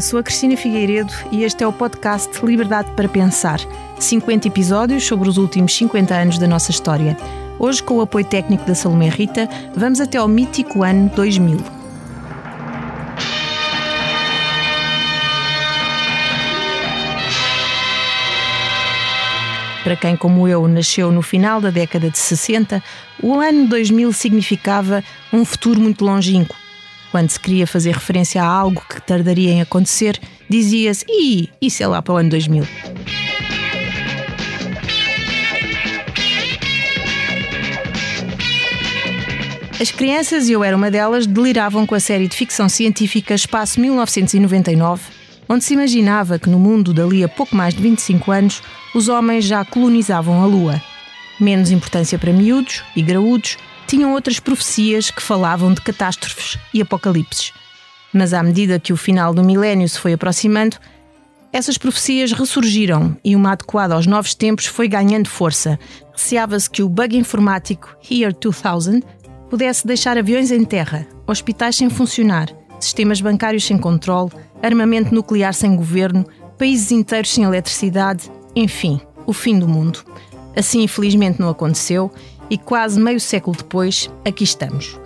Sou a Cristina Figueiredo e este é o podcast Liberdade para Pensar. 50 episódios sobre os últimos 50 anos da nossa história. Hoje, com o apoio técnico da Salomé Rita, vamos até ao mítico ano 2000. Para quem, como eu, nasceu no final da década de 60, o ano 2000 significava um futuro muito longínquo quando se queria fazer referência a algo que tardaria em acontecer, dizia-se: Ih, isso é lá para o ano 2000. As crianças, e eu era uma delas, deliravam com a série de ficção científica Espaço 1999, onde se imaginava que no mundo dali a pouco mais de 25 anos os homens já colonizavam a Lua. Menos importância para miúdos e graúdos, tinham outras profecias que falavam de catástrofes e apocalipses. Mas à medida que o final do milénio se foi aproximando, essas profecias ressurgiram e uma adequada aos novos tempos foi ganhando força. Receava-se que o bug informático Year 2000 pudesse deixar aviões em terra, hospitais sem funcionar, sistemas bancários sem controle, armamento nuclear sem governo, países inteiros sem eletricidade, enfim, o fim do mundo. Assim, infelizmente, não aconteceu e quase meio século depois, aqui estamos.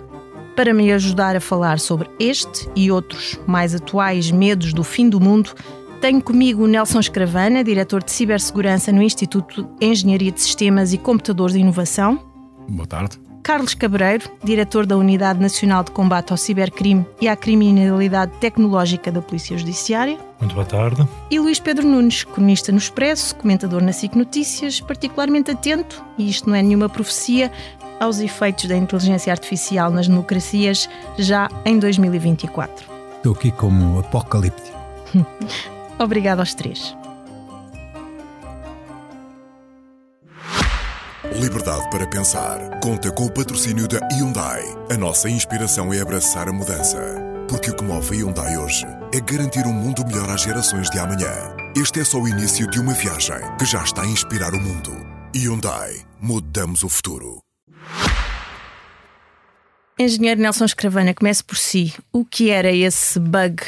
Para me ajudar a falar sobre este e outros mais atuais medos do fim do mundo, tenho comigo Nelson Escravana, diretor de cibersegurança no Instituto de Engenharia de Sistemas e Computadores de Inovação. Boa tarde. Carlos Cabreiro, diretor da Unidade Nacional de Combate ao Cibercrime e à Criminalidade Tecnológica da Polícia Judiciária. Muito boa tarde. E Luís Pedro Nunes, cronista no Expresso, comentador na SIC Notícias, particularmente atento, e isto não é nenhuma profecia, aos efeitos da inteligência artificial nas democracias já em 2024. Estou aqui como apocalíptico. Obrigado aos três. Liberdade para pensar. Conta com o patrocínio da Hyundai. A nossa inspiração é abraçar a mudança. Porque o que move a Hyundai hoje é garantir um mundo melhor às gerações de amanhã. Este é só o início de uma viagem que já está a inspirar o mundo. Hyundai. Mudamos o futuro. Engenheiro Nelson Escravana, comece por si. O que era esse bug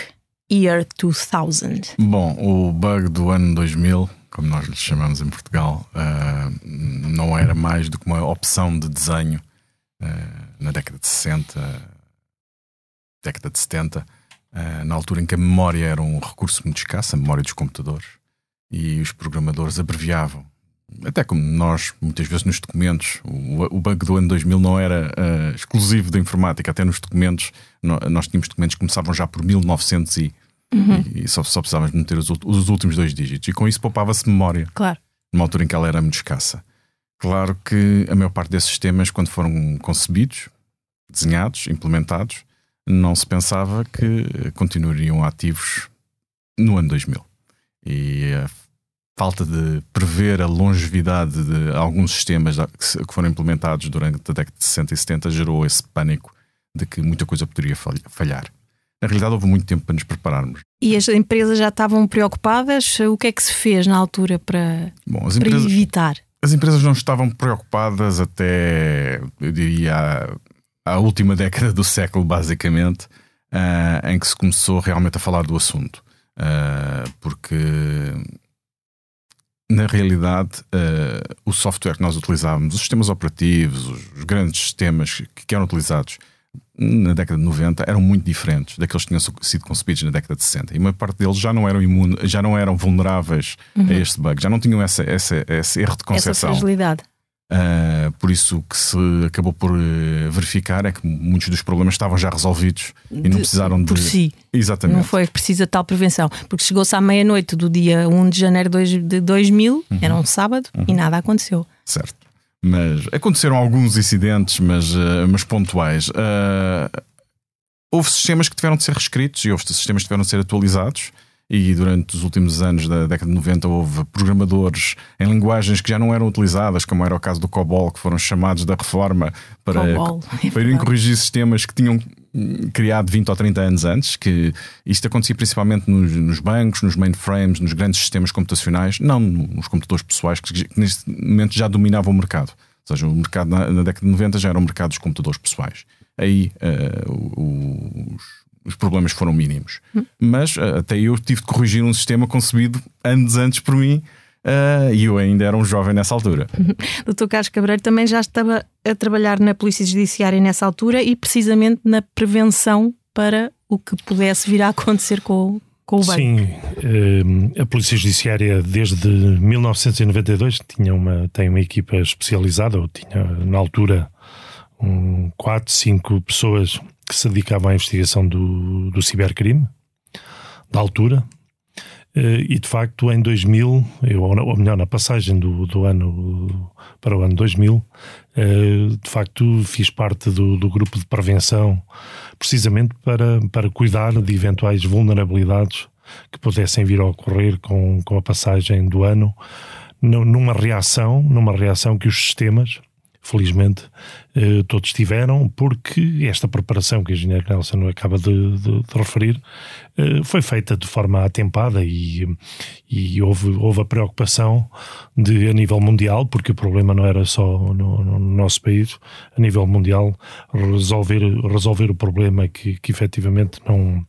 Year 2000? Bom, o bug do ano 2000 como nós lhe chamamos em Portugal, uh, não era mais do que uma opção de desenho uh, na década de 60, década de 70, uh, eh, na altura em que a memória era um recurso muito escasso, a memória dos computadores, e os programadores abreviavam. Até como nós, muitas vezes nos documentos, o, o bug do ano 2000 não era exclusivo da informática, até nos documentos, nós tínhamos documentos que começavam já por 1900 e Uhum. E, só, só precisávamos meter os, os, últimos dois dígitos. E com isso poupava-se memória. Claro. Numa altura em que ela era muito escassa. Claro que a maior parte desses sistemas, quando foram concebidos, desenhados, implementados, não se pensava que continuariam ativos no ano 2000. E a falta de prever a longevidade de alguns sistemas que foram implementados durante a década de 60 e 70 gerou esse pânico de que muita coisa poderia falhar. Na realidade, houve muito tempo para nos prepararmos. E as empresas já estavam preocupadas? O que é que se fez na altura para, Bom, as empresas, para evitar? As empresas não estavam preocupadas até, eu diria, a, última década do século, basicamente, uh, em que se começou realmente a falar do assunto. Uh, porque na realidade, uh, o software que nós utilizávamos, os sistemas operativos, os, os grandes sistemas que, que, eram utilizados na década de 90 eram muito diferentes daqueles que tinham sido concebidos na década de 60. E uma parte deles já não eram imune, já não eram vulneráveis uhum. a este bug, já não tinham essa, essa, esse erro de concepção. Essa fragilidade. Uh, por isso o que se acabou por uh, verificar é que muitos dos problemas estavam já resolvidos de, e não precisaram de. Por si. Exatamente. Não foi precisa tal prevenção. Porque chegou-se à meia-noite do dia 1 de janeiro de 2000, uhum. era um sábado, uhum. e nada aconteceu. Certo. Mas aconteceram alguns incidentes, mas, uh, mas pontuais. Uh, houve sistemas que tiveram de ser reescritos e houve sistemas que tiveram de ser atualizados. E durante os últimos anos da década de 90 houve programadores em linguagens que já não eram utilizadas, como era o caso do COBOL, que foram chamados da reforma para, é para irem corrigir sistemas que tinham criado 20 ou 30 anos antes, que isto acontecia principalmente nos, nos, bancos, nos mainframes, nos grandes sistemas computacionais, não nos computadores pessoais, que, que neste momento já dominavam o mercado. Ou seja, o mercado na, na, década de 90 já era o mercado dos computadores pessoais. Aí uh, os, os problemas foram mínimos. Hum. Mas uh, até eu tive de corrigir um sistema concebido anos antes por mim. Uh, e eu ainda era um jovem nessa altura. Doutor Carlos Cabreiro também já estava a trabalhar na Polícia Judiciária nessa altura e precisamente na prevenção para o que pudesse vir a acontecer com, com o banco. Sim, uh, a Polícia Judiciária desde 1992 tinha uma, tem uma equipa especializada, ou tinha na altura um, quatro, cinco pessoas que se dedicavam à investigação do, do cibercrime, da altura, e de facto, em 2000, ou melhor, na passagem do, do ano para o ano 2000, uh, eh, de facto fiz parte do, do, grupo de prevenção, precisamente para, para cuidar de eventuais vulnerabilidades que pudessem vir a ocorrer com, com a passagem do ano, numa reação, numa reação que os sistemas felizmente eh, todos tiveram, porque esta preparação que o engenheiro Nelson acaba de, de, de referir eh, foi feita de forma atempada e, e houve, houve a preocupação de, a nível mundial, porque o problema não era só no, no nosso país, a nível mundial, resolver, resolver o problema que, que efetivamente não,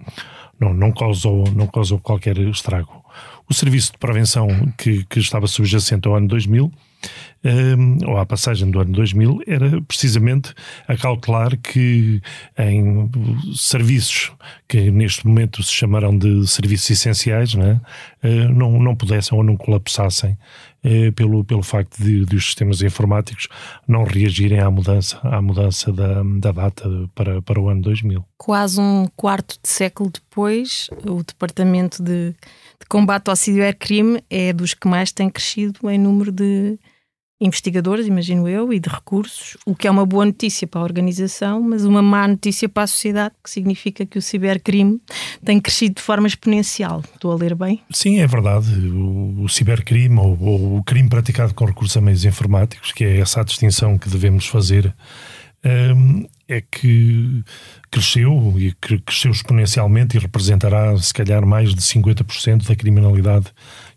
não, não, causou, não causou qualquer estrago. O serviço de prevenção que, que estava subjacente ao ano 2000 ou à passagem do ano 2000, era precisamente a cautelar que em serviços que neste momento se chamarão de serviços essenciais, não, é? não, pudessem ou não colapsassem uh, pelo, pelo facto de, de, os sistemas informáticos não reagirem à mudança, à mudança da, da data para, para o ano 2000. Quase um quarto de século depois, o Departamento de, de Combate ao Cibercrime é dos que mais tem crescido em número de investigadores, imagino eu, e de recursos, o que é uma boa notícia para a organização, mas uma má notícia para a sociedade, que significa que o cibercrime tem crescido de forma exponencial. Estou a ler bem? Sim, é verdade. O, o cibercrime, ou, ou, o crime praticado com recursos a meios informáticos, que é essa a distinção que devemos fazer, um, é que cresceu e cresceu exponencialmente e representará, se calhar, mais de 50% da criminalidade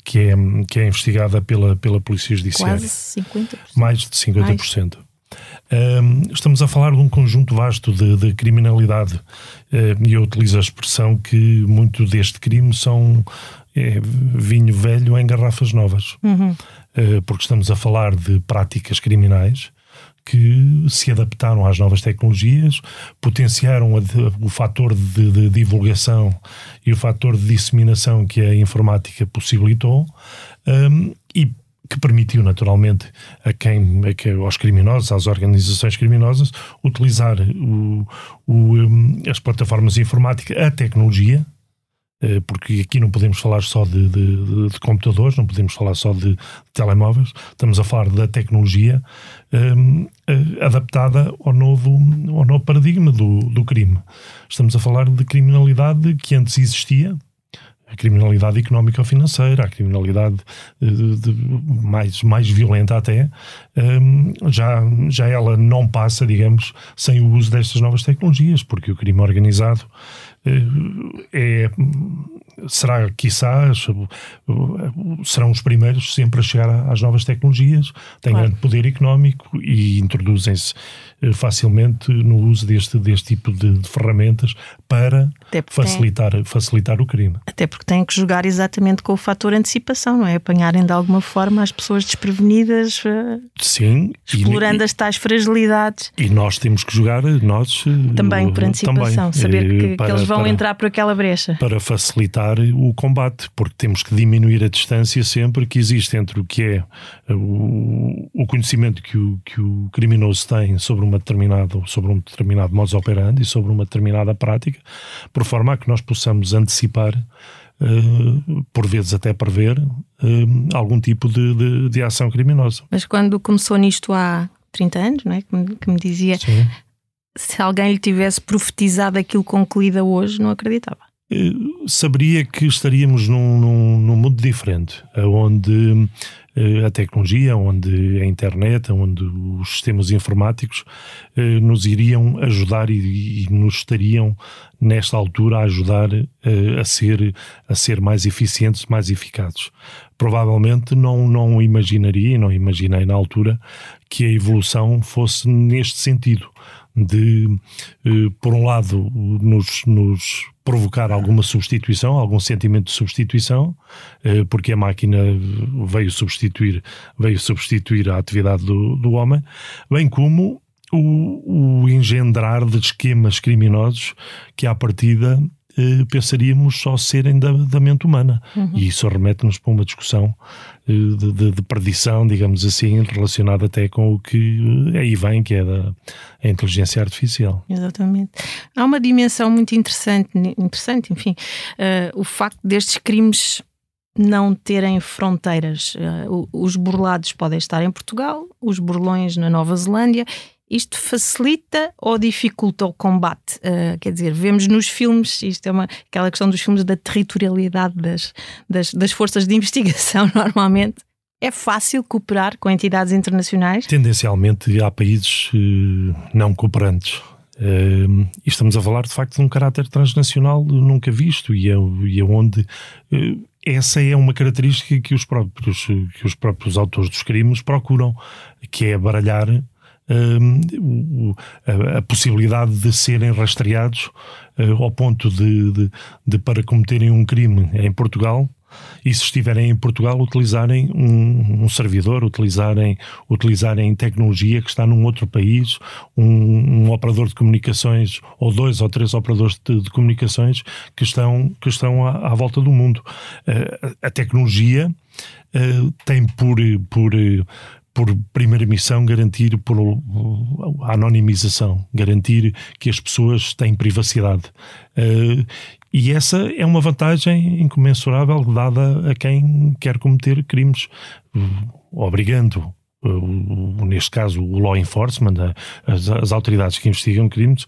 que é, que é investigada pela, pela Polícia Judiciária. Quase 50%. Mais de 50%. Mais. Um, estamos a falar de um conjunto vasto de, de criminalidade e eu utilizo a expressão que muito deste crime são é, vinho velho em garrafas novas. Uhum. Uh, porque estamos a falar de práticas criminais que se adaptaram às novas tecnologias, potenciaram o fator de, de, divulgação e o fator de disseminação que a informática possibilitou um, e que permitiu naturalmente a quem, a quem, aos criminosos, às organizações criminosas, utilizar o, o, um, as plataformas informáticas, a tecnologia, eh, porque aqui não podemos falar só de, de, de, computadores, não podemos falar só de, telemóveis, estamos a falar da tecnologia um, eh, adaptada ao novo, ao novo paradigma do, do crime. Estamos a falar de criminalidade que antes existia, a criminalidade económica ou financeira, a criminalidade de, de, mais, mais violenta até, já, já ela não passa, digamos, sem o uso destas novas tecnologias, porque o crime organizado é, será, quizás, serão os primeiros sempre a chegar às novas tecnologias, têm claro. grande poder económico e introduzem-se eh, facilmente no uso deste, deste tipo de, de ferramentas para facilitar, tem, facilitar o crime. Até porque têm que jogar exatamente com o fator antecipação, não é? Apanharem de alguma forma as pessoas desprevenidas, eh, Sim, explorando e, as tais fragilidades. E nós temos que jogar, nós também por antecipação, também, saber que, para, que eles vão para, entrar por aquela brecha. Para facilitar o combate, porque temos que diminuir a distância sempre que existe entre o que é eh, o, o conhecimento que o, que o criminoso tem sobre uma determinada, sobre um determinado modus operandi e sobre uma determinada prática, por forma a que nós possamos antecipar, uh, por vezes até prever, uh, algum tipo de, de, de, ação criminosa. Mas quando começou nisto há 30 anos, não é? que, me, que me dizia, Sim. se alguém lhe tivesse profetizado aquilo com que lida hoje, não acreditava saberia que estaríamos num, num, num mundo diferente, onde eh, a tecnologia, onde a internet, onde os sistemas informáticos eh, nos iriam ajudar e, e nos estariam nesta altura a ajudar eh, a ser a ser mais eficientes, mais eficazes. Provavelmente não não imaginaria, não imaginei na altura que a evolução fosse neste sentido de, eh, por um lado, nos, nos, provocar alguma substituição, algum sentimento de substituição, eh, porque a máquina veio substituir, veio substituir a atividade do, do homem, bem como o, o engendrar de esquemas criminosos que, à partida, eh, pensaríamos só serem da, da mente humana. Uhum. E isso remete-nos para uma discussão eh, de, de, de, perdição, digamos assim, relacionada até com o que eh, aí vem, que é da a inteligência artificial. Exatamente. Há uma dimensão muito interessante, interessante enfim, uh, o facto destes crimes não terem fronteiras. Uh, os burlados podem estar em Portugal, os burlões na Nova Zelândia isto facilita ou dificulta o combate? Uh, quer dizer, vemos nos filmes, isto é uma, aquela questão dos filmes da territorialidade das, das, das forças de investigação, normalmente. É fácil cooperar com entidades internacionais? Tendencialmente há países uh, não cooperantes. Uh, estamos a falar de facto de um caráter transnacional nunca visto e é, e é onde uh, essa é uma característica que os próprios que os próprios autores dos crimes procuram, que é baralhar a, a, possibilidade de serem rastreados uh, ao ponto de, de, de, para cometerem um crime em Portugal e se estiverem em Portugal utilizarem um, um, servidor, utilizarem, utilizarem tecnologia que está num outro país, um, um operador de comunicações ou dois ou três operadores de, de comunicações que estão, que estão à, à volta do mundo. Uh, a tecnologia uh, tem por, por por primeira missão, garantir por a anonimização, garantir que as pessoas têm privacidade. Uh, e essa é uma vantagem incomensurável dada a quem quer cometer crimes, obrigando neste caso o law enforcement, as, autoridades que investigam crimes,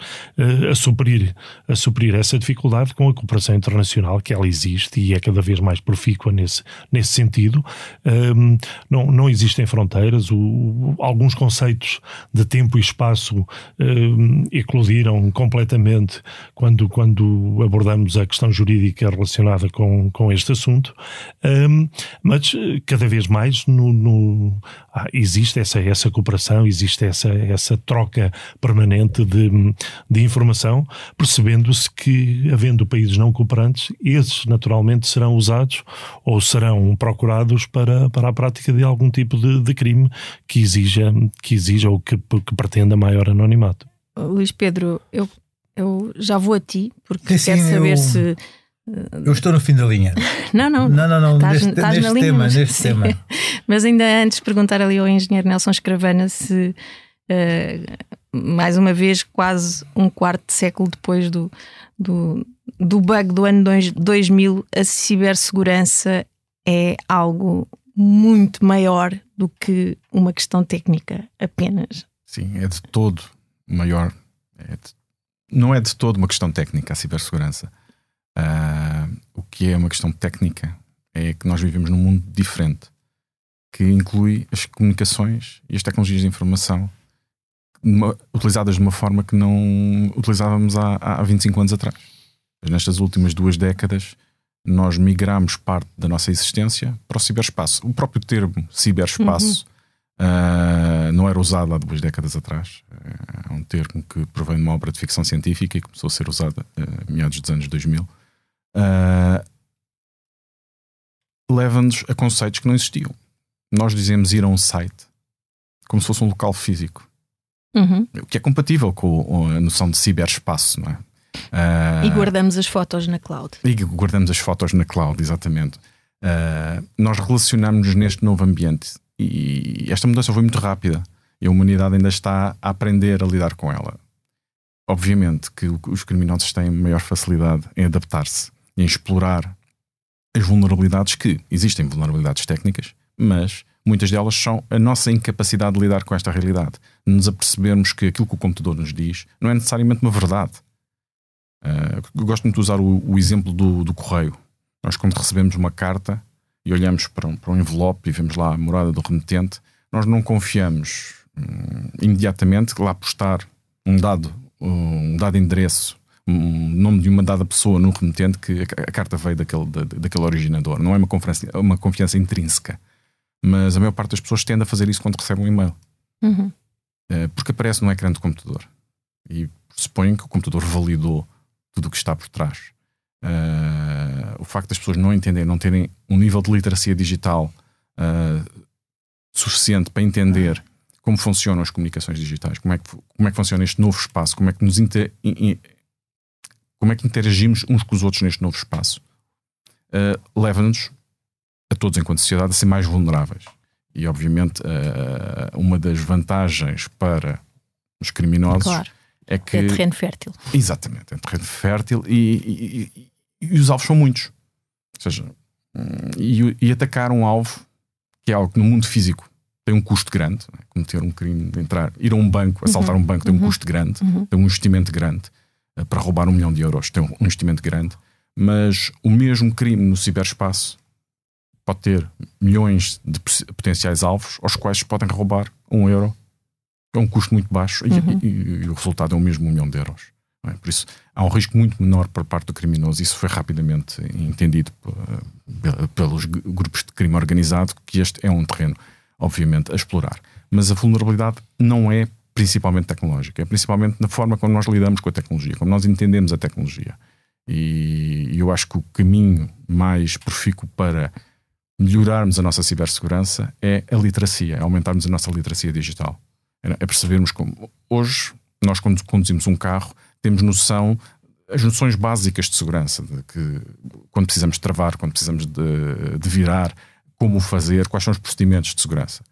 a suprir, a suprir essa dificuldade com a cooperação internacional que ela existe e é cada vez mais profícua nesse, nesse sentido. Um, não, não existem fronteiras, o, alguns conceitos de tempo e espaço um, eclodiram completamente quando, quando abordamos a questão jurídica relacionada com, com este assunto, um, mas cada vez mais no, no existe essa, essa cooperação, existe essa, essa troca permanente de, de informação, percebendo-se que, havendo países não cooperantes, esses naturalmente serão usados ou serão procurados para, para a prática de algum tipo de, de crime que exija, que exija ou que, que pretenda maior anonimato. Luís Pedro, eu, eu já vou a ti, porque sim, quero saber eu... se eu estou no fim da linha. Não, não. Não, não, não. Estás, neste, estás neste tema, mas, neste tema. mas ainda antes perguntar ali ao engenheiro Nelson Escravana se, uh, mais uma vez, quase um quarto de século depois do, do, do bug do ano 2000, a cibersegurança é algo muito maior do que uma questão técnica apenas. Sim, é de todo maior. É de, não é de todo uma questão técnica a cibersegurança Uh, o que é uma questão técnica é que nós vivemos num mundo diferente que inclui as comunicações e as tecnologias de informação uma, utilizadas de uma forma que não utilizávamos há, há 25 anos atrás. Mas nestas últimas duas décadas, nós migramos parte da nossa existência para o ciberespaço. O próprio termo ciberespaço uhum. uh, não era usado há duas décadas atrás. É um termo que provém de uma obra de ficção científica e começou a ser usada uh, meados dos anos 2000 uh, leva-nos a conceitos que não existiam. Nós dizemos ir a um site como se fosse um local físico, uhum. o que é compatível com a noção de ciberespaço, não é? Uh, e guardamos as fotos na cloud. E guardamos as fotos na cloud, exatamente. Uh, nós relacionamos-nos neste novo ambiente e esta mudança foi muito rápida e a humanidade ainda está a aprender a lidar com ela. Obviamente que os criminosos têm maior facilidade em adaptar-se em explorar as vulnerabilidades que existem vulnerabilidades técnicas, mas muitas delas são a nossa incapacidade de lidar com esta realidade. Nos apercebermos que aquilo que o computador nos diz não é necessariamente uma verdade. Uh, gosto muito de usar o, o exemplo do, do, correio. Nós, quando recebemos uma carta e olhamos para um, para um envelope e vemos lá a morada do remetente, nós não confiamos hum, imediatamente lá postar um dado, um dado endereço um nome de uma dada pessoa no remetente que a, carta veio daquele, da, daquele originador. Não é uma confiança, uma confiança intrínseca. Mas a maior parte das pessoas tende a fazer isso quando recebe um e-mail. Uhum. É, porque aparece no ecrã do computador. e suponho que o computador validou tudo o que está por trás. Uh, o facto das pessoas não entenderem, não terem um nível de literacia digital uh, suficiente para entender como funcionam as comunicações digitais, como é que, como é que funciona este novo espaço, como é que nos inter, como é que interagimos uns com os outros neste novo espaço, uh, leva-nos a todos enquanto sociedade a ser mais vulneráveis. E obviamente uma das vantagens para os criminosos claro. é que. É terreno fértil. Exatamente, é terreno fértil e, e, e, e os alvos são muitos. Ou seja, hum, e, e, atacar um alvo, que é algo que no mundo físico tem um custo grande, é? cometer um crime, de entrar, ir a um banco, assaltar uhum. um banco, tem um uhum. custo grande, uhum. tem um investimento grande. Uh, para roubar um milhão de euros, tem um, investimento grande. Mas o mesmo crime no ciberespaço pode ter milhões de potenciais alvos aos quais podem roubar um euro é um custo muito baixo uhum. e, e, e, o resultado é o mesmo um milhão de euros. É? Por isso, há um risco muito menor por parte do criminoso. Isso foi rapidamente entendido pelos grupos de crime organizado que este é um terreno, obviamente, a explorar. Mas a vulnerabilidade não é principalmente tecnológica, é principalmente na forma como nós lidamos com a tecnologia, como nós entendemos a tecnologia. E eu acho que o caminho mais profícuo para melhorarmos a nossa cibersegurança é a literacia, é aumentarmos a nossa literacia digital é percebermos como hoje nós quando conduzimos um carro temos noção as noções básicas de segurança de que quando precisamos travar quando precisamos de, de virar como fazer quais são os procedimentos de segurança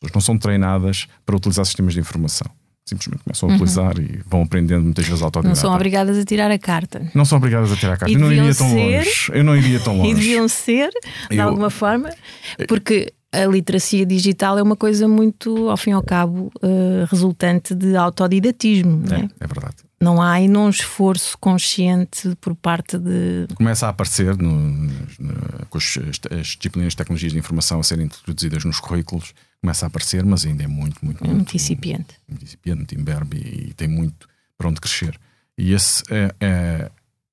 pessoas não são treinadas para utilizar sistemas de informação simplesmente começam a utilizar uhum. e vão aprendendo muitas vezes autodidata. Não são obrigadas a tirar a carta. Não são obrigadas a tirar a carta. Eu não iria tão ser, longe. Eu não iria tão longe. E deviam ser, de eu, alguma forma, porque a literacia digital é uma coisa muito, ao fim e ao cabo, uh, resultante de autodidatismo. É, é? é, verdade. Não há aí um esforço consciente por parte de. Começa a aparecer no, no, com as, as, disciplinas de tecnologias de informação a serem introduzidas nos currículos, começa a aparecer, mas ainda é muito, muito, muito. Muito incipiente. Muito incipiente, muito imberbe e, e tem muito para onde crescer. E esse é, é,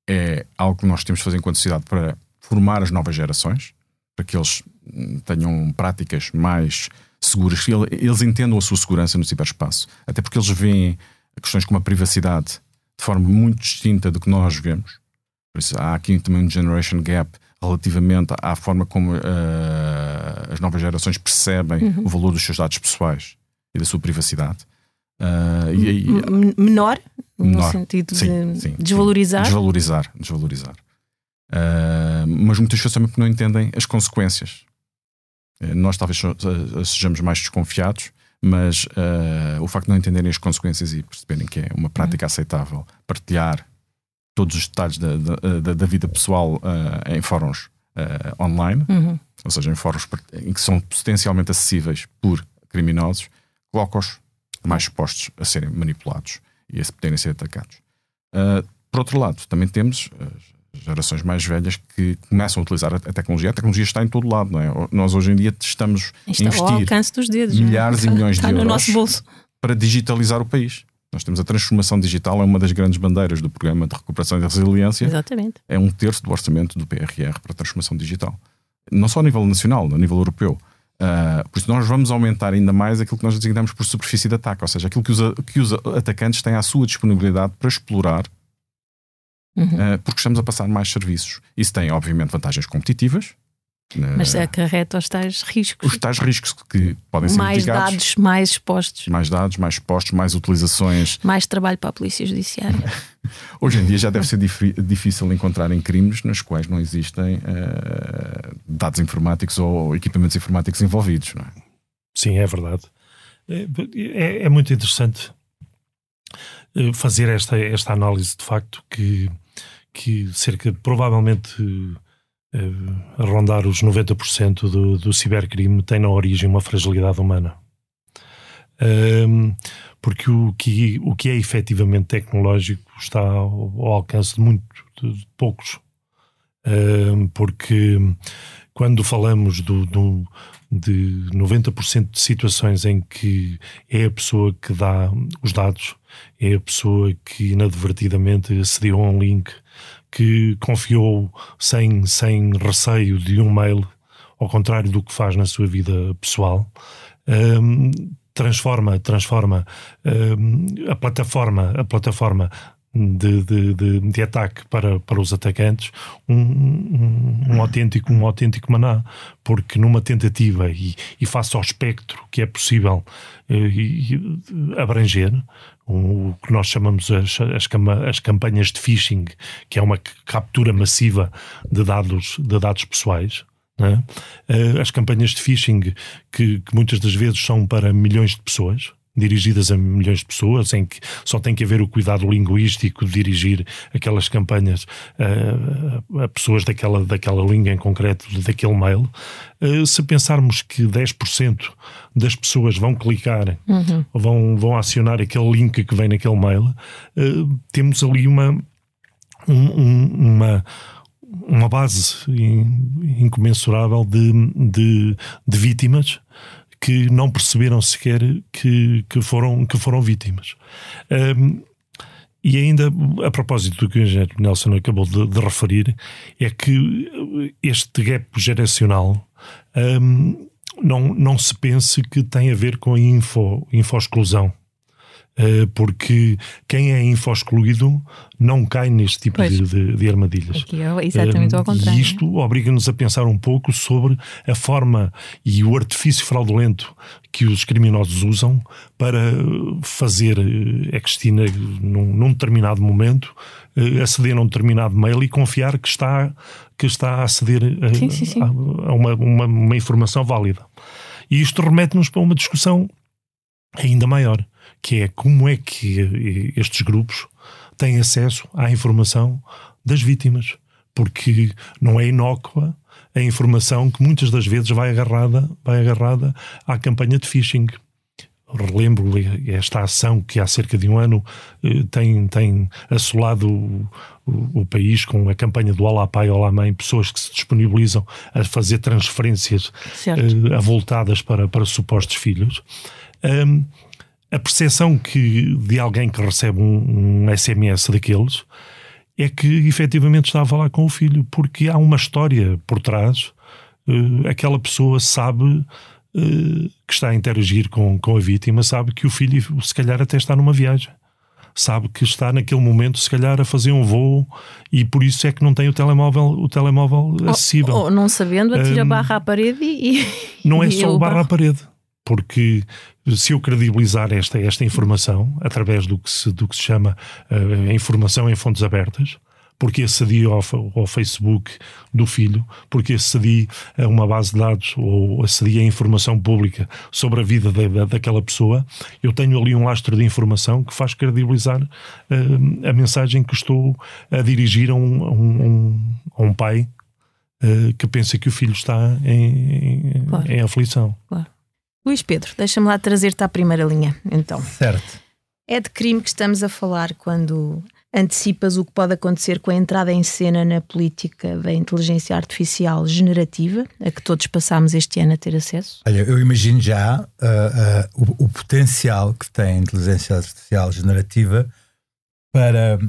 é algo que nós temos de fazer enquanto sociedade para formar as novas gerações, para que eles tenham práticas mais seguras, eles entendam a sua segurança no ciberespaço. Até porque eles veem questões como a privacidade de forma muito distinta do que nós vemos. Por isso, há aqui também um generation gap relativamente à forma como uh, as novas gerações percebem uhum. o valor dos seus dados pessoais e da sua privacidade. Uh, e, e, menor, menor, no sentido sim, de sim, desvalorizar. Sim, desvalorizar, desvalorizar. Uh, mas muitas pessoas também não entendem as consequências nós talvez sejamos mais desconfiados, mas o facto de não entenderem as consequências e perceberem que é uma prática uhum. aceitável partilhar todos os detalhes da, da, da vida pessoal uh, em fóruns uh, online, uhum. ou seja, em fóruns em que são potencialmente acessíveis por criminosos, coloca-os mais expostos a serem manipulados e a poderem ser atacados. por outro lado, também temos gerações mais velhas que começam a utilizar a, tecnologia. A tecnologia está em todo lado, não é? Nós hoje em dia estamos a investir dedos, milhares e milhões está de euros no para digitalizar o país. Nós temos a transformação digital, é uma das grandes bandeiras do programa de recuperação e resiliência. Exatamente. É um terço do orçamento do PRR para a transformação digital. Não só a nível nacional, a nível europeu. Uh, por isso, nós vamos aumentar ainda mais aquilo que nós designamos por superfície de ataque, ou seja, aquilo que os, que os atacantes têm à sua disponibilidade para explorar uhum. uh, porque estamos a passar mais serviços. Isso tem, obviamente, vantagens competitivas. Mas acarreta os tais riscos. Os tais riscos que podem ser mais mitigados. Mais dados, mais expostos. Mais dados, mais expostos, mais utilizações. Mais trabalho para a Polícia Judiciária. Hoje em dia já deve ser difícil encontrar em crimes nos quais não existem uh, dados informáticos ou equipamentos informáticos envolvidos, não é? Sim, é verdade. É, é, é muito interessante eh, fazer esta, esta análise de facto que que cerca de provavelmente uh, a rondar os 90% do, do cibercrime tem na origem uma fragilidade humana. Um, porque o que, o que é efetivamente tecnológico está ao, ao alcance de muito de, de poucos. Um, porque quando falamos do, do, de 90% de situações em que é a pessoa que dá os dados, é a pessoa que inadvertidamente acedeu a um link, que confiou sem, sem receio de um mail, ao contrário do que faz na sua vida pessoal, um, transforma, transforma uh, a plataforma, a plataforma de, de, de, de, ataque para, para os atacantes um, um, um, autêntico um autêntico maná. Porque numa tentativa e, e face ao espectro que é possível uh, abranger o que nós chamamos as, as, as, campanhas de phishing que é uma captura massiva de dados de dados pessoais é? as campanhas de phishing que, que muitas das vezes são para milhões de pessoas dirigidas a milhões de pessoas, em que só tem que haver o cuidado linguístico de dirigir aquelas campanhas uh, a pessoas daquela, daquela língua em concreto, daquele mail. Uh, se pensarmos que 10% das pessoas vão clicar, uhum. vão, vão acionar aquele link que vem naquele mail, uh, temos ali uma, um, uma uma base incomensurável de, de, de vítimas que não perceberam sequer que, que, foram, que foram vítimas. Um, e ainda, a propósito do que o engenheiro Nelson acabou de, de referir, é que este gap geracional um, não, não se pense que tem a ver com a info, info-exclusão. Eh, porque quem é info-excluído não cai neste tipo de, de, de, armadilhas. Aqui é exatamente ao contrário. E isto obriga-nos a pensar um pouco sobre a forma e o artifício fraudulento que os criminosos usam para fazer a Cristina, num, num determinado momento, eh, aceder a um determinado mail e confiar que está, que está a aceder a, sim, sim, sim. a uma, uma, uma informação válida. E isto remete-nos para uma discussão ainda maior que é como é que estes grupos têm acesso à informação das vítimas, porque não é inócua a informação que muitas das vezes vai agarrada, vai agarrada à campanha de phishing. Relembro esta ação que há cerca de um ano eh, tem, tem assolado o, o, o país com a campanha do Olá Pai, Olá Mãe, pessoas que se disponibilizam a fazer transferências uh, avultadas para, para supostos filhos. Um, a percepção que, de alguém que recebe um, um SMS daqueles é que efetivamente está a falar com o filho, porque há uma história por trás. Uh, aquela pessoa sabe uh, que está a interagir com, com a vítima, sabe que o filho, se calhar, até está numa viagem. Sabe que está naquele momento, se calhar, a fazer um voo e por isso é que não tem o telemóvel, o telemóvel acessível. Ou, ou não sabendo, atira um, barra à parede e. Não é só o barra à parede porque se eu credibilizar esta, esta informação através do que se, do que se chama uh, informação em fontes abertas, porque acedi ao, ao Facebook do filho, porque acedi a uma base de dados ou acedi a informação pública sobre a vida de, de, daquela pessoa, eu tenho ali um lastro de informação que faz credibilizar uh, a mensagem que estou a dirigir a um, a um, a um pai uh, que pensa que o filho está em, em, claro. em aflição. Claro. Luís Pedro, deixa-me lá trazer-te à primeira linha, então. Certo. É de crime que estamos a falar quando antecipas o que pode acontecer com a entrada em cena na política da inteligência artificial generativa, a que todos passámos este ano a ter acesso? Olha, eu imagino já uh, uh, o, o, potencial que tem a inteligência artificial generativa para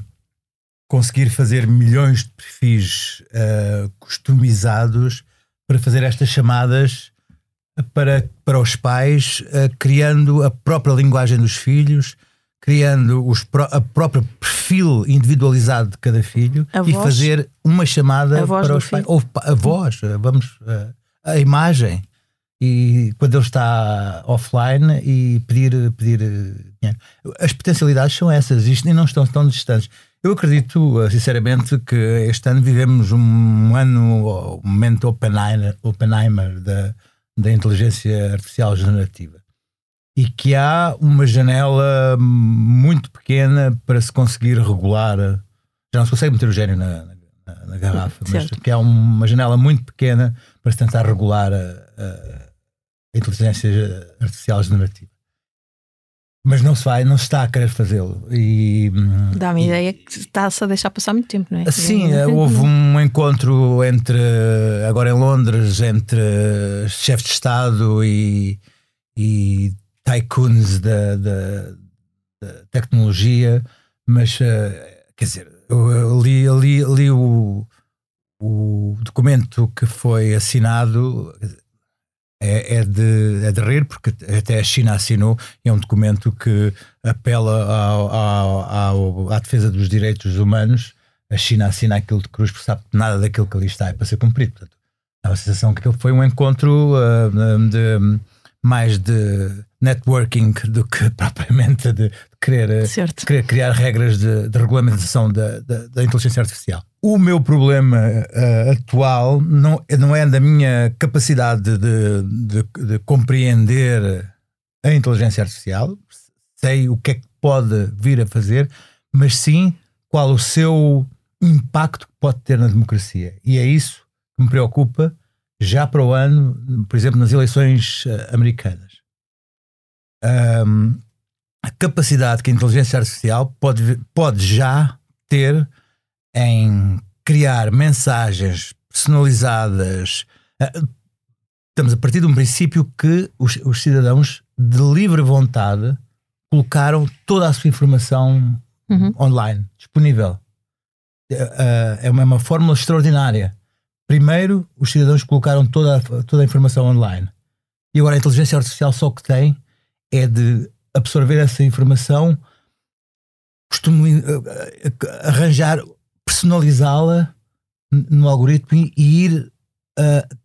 conseguir fazer milhões de perfis uh, customizados para fazer estas chamadas para, para os pais, uh, criando a própria linguagem dos filhos, criando os a própria perfil individualizado de cada filho a e voz, fazer uma chamada para os pais. Ou a voz, eh, vamos, uh, a imagem. E quando ele está offline e pedir, pedir dinheiro. As potencialidades são essas, isto nem não estão tão distantes. Eu acredito, sinceramente, que este ano vivemos um ano, um momento Oppenheimer, Oppenheimer da, da inteligência artificial generativa e que há uma janela muito pequena para se conseguir regular. Já não se consegue meter o gênio na, na, na garrafa, mas que há uma janela muito pequena para se tentar regular a, a, a inteligência artificial generativa mas não se vai, não se está a querer fazê-lo. E, Dá-me a ideia que está-se a deixar passar muito tempo, não é? Sim, houve um encontro entre, agora em Londres, entre chefes de Estado e, e tycoons da, da, da tecnologia, mas eh, quer dizer, eu li, li, li o, o documento que foi assinado é, é, de, é de rir, porque até a China assinou, é um documento que apela ao, ao, ao, à defesa dos direitos humanos. A China assina aquilo de cruz, porque sabe que nada daquilo que ali está é para ser cumprido. Portanto, dá a sensação que aquilo foi um encontro uh, de, mais de networking do que propriamente de querer, querer criar regras de, de regulamentação da, da, da inteligência artificial. O meu problema uh, atual não, não é da minha capacidade de, de, de, compreender a inteligência artificial, sei o que é que pode vir a fazer, mas sim qual o seu impacto que pode ter na democracia. E é isso que me preocupa já para o ano, por exemplo, nas eleições uh, americanas. Um, a capacidade que a inteligência artificial pode, pode já ter em criar mensagens personalizadas. Eh, estamos a partir de um princípio que os, os cidadãos, de livre vontade, colocaram toda a sua informação uhum. online, disponível. Uh, é uma, uma fórmula extraordinária. Primeiro, os cidadãos colocaram toda, a, toda a informação online. E agora a inteligência artificial só que tem é de absorver essa informação, costumo arranjar personalizá-la no algoritmo e, ir uh,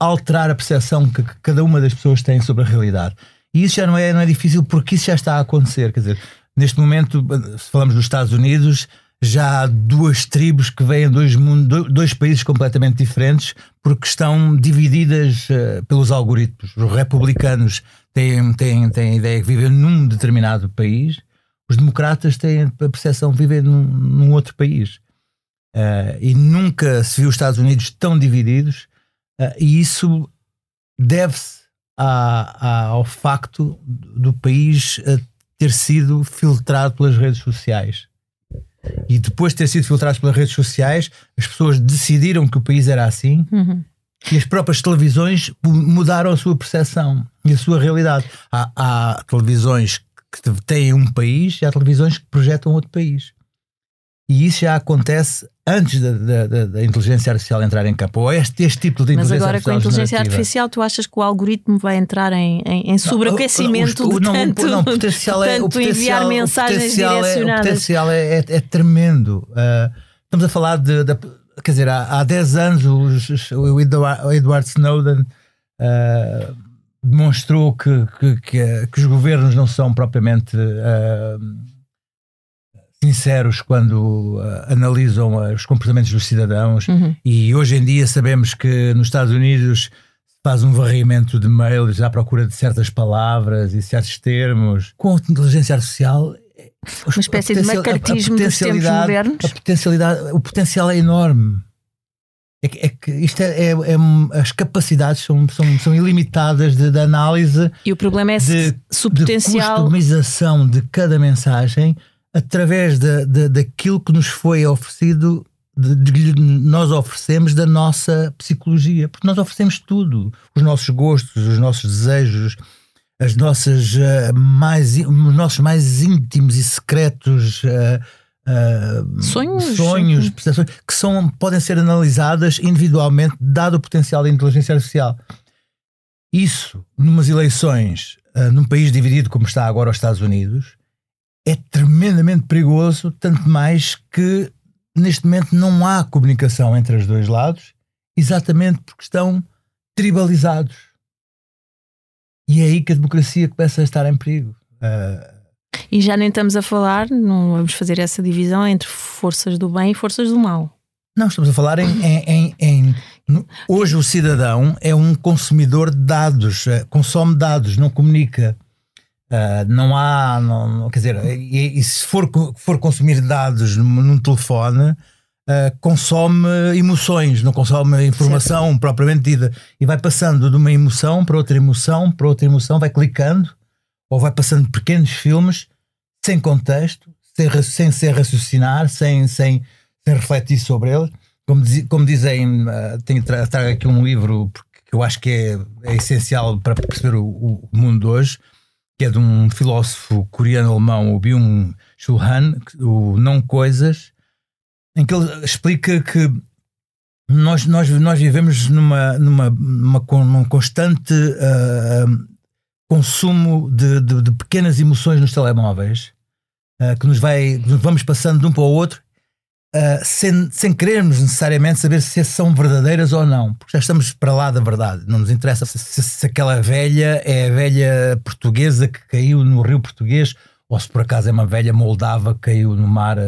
alterar a percepção que, que, cada uma das pessoas tem sobre a realidade. E isso já não é, não é difícil porque isso já está a acontecer. Quer dizer, neste momento, se falamos dos Estados Unidos, já há duas tribos que vêm dois, dois países completamente diferentes porque estão divididas uh, pelos algoritmos. Os republicanos têm, têm, têm a ideia que vivem num determinado país, os democratas têm a percepção de viver num, num outro país. Uh, e nunca se viu os Estados Unidos tão divididos, uh, e isso deve-se ao facto do país ter sido filtrado pelas redes sociais. E depois de ter sido filtrado pelas redes sociais, as pessoas decidiram que o país era assim. Uhum. E as próprias televisões mudaram a sua percepção e a sua realidade. Há, há televisões que têm um país e há televisões que projetam outro país. E isso já acontece antes da, da, da, inteligência artificial entrar em campo. Ou este, este tipo de inteligência Mas agora com a inteligência artificial, tu achas que o algoritmo vai entrar em, em, em sobreaquecimento não, o, o, de tanto, não, o potencial é, o potencial, enviar mensagens o direcionadas? É, o potencial é, é, é tremendo. Uh, estamos a falar de, de, Quer dizer, há, há 10 anos o, Edward, Snowden uh, demonstrou que, que, que, que, os governos não são propriamente... Uh, sinceros quando uh, analisam uh, os comportamentos dos cidadãos uhum. e hoje em dia sabemos que nos Estados Unidos faz um varrimento de mails à procura de certas palavras e certos termos. Com a inteligência artificial uma espécie de macartismo dos tempos modernos. A potencialidade, o potencial é enorme. É que, é que isto é, é, é, as capacidades são, são, são ilimitadas de, de análise. E o problema é de, se o potencial. De customização de cada mensagem através de, de, daquilo que nos foi oferecido, de, de, nós oferecemos da nossa psicologia, porque nós oferecemos tudo, os nossos gostos, os nossos desejos, as nossas uh, mais, os nossos mais íntimos e secretos uh, uh, sonhos, sonhos percepções, que são, podem ser analisadas individualmente, dado o potencial da inteligência artificial. Isso, numas eleições, num país dividido como está agora os Estados Unidos, é tremendamente perigoso, tanto mais que neste momento não há comunicação entre os dois lados, exatamente porque estão tribalizados. E é aí que a democracia começa a estar em perigo. Uh... E já nem estamos a falar, não vamos fazer essa divisão entre forças do bem e forças do mal. Não, estamos a falar em, em, em, em. Hoje o cidadão é um consumidor de dados, eh, consome dados, não comunica. Uh, não há, não, quer dizer, e, e, se for, for consumir dados num, num telefone, uh, consome emoções, não consome informação certo. propriamente dita. E vai passando de uma emoção para outra emoção, para outra emoção, vai clicando, ou vai passando pequenos filmes sem contexto, sem, sem, sem raciocinar, sem, sem, sem refletir sobre ele. Como, diz, como dizem, uh, tenho trago aqui um livro que eu acho que é, é essencial para perceber o, o mundo hoje que é de um filósofo coreano-alemão, o Byung-Chul Han, o Não Coisas, em que ele explica que nós, nós, nós vivemos numa, numa, numa, num constante uh, consumo de, de, de, pequenas emoções nos telemóveis uh, que nos vai nos vamos passando de um para o outro uh, sem, sem querermos necessariamente saber se são verdadeiras ou não, porque já estamos para lá da verdade. Não nos interessa se, se, se aquela velha é a velha portuguesa que caiu no rio português ou se por acaso é uma velha moldava que caiu no mar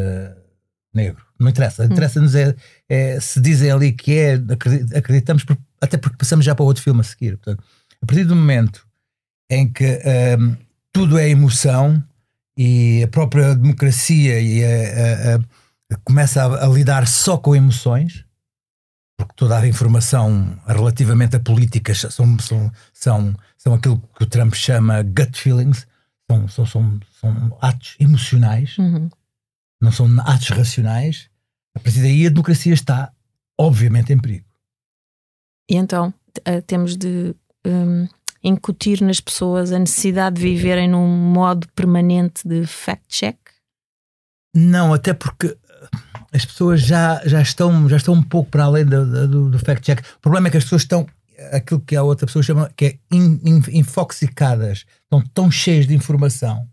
negro. Não interessa. Hum. Interessa-nos é, é, se dizem ali que é, acreditamos, até porque passamos já para outro filme a seguir. Portanto, a partir do momento em que um, tudo é emoção e a própria democracia e a, a, a, começa a, lidar só com emoções, porque toda a informação relativamente a políticas são, são, são, são aquilo que o Trump chama gut feelings, são, são, são, são atos emocionais. Uhum não são atos racionais, a partir daí a democracia está, obviamente, em perigo. E então uh, temos de um, incutir nas pessoas a necessidade de viverem num modo permanente de fact-check? Não, até porque eh, as pessoas já, já, estão, já estão um pouco para além do, do, do fact-check. O problema é que as pessoas estão aquilo que a outra pessoa chama que é in, in, infoxicadas, estão tão cheias de informação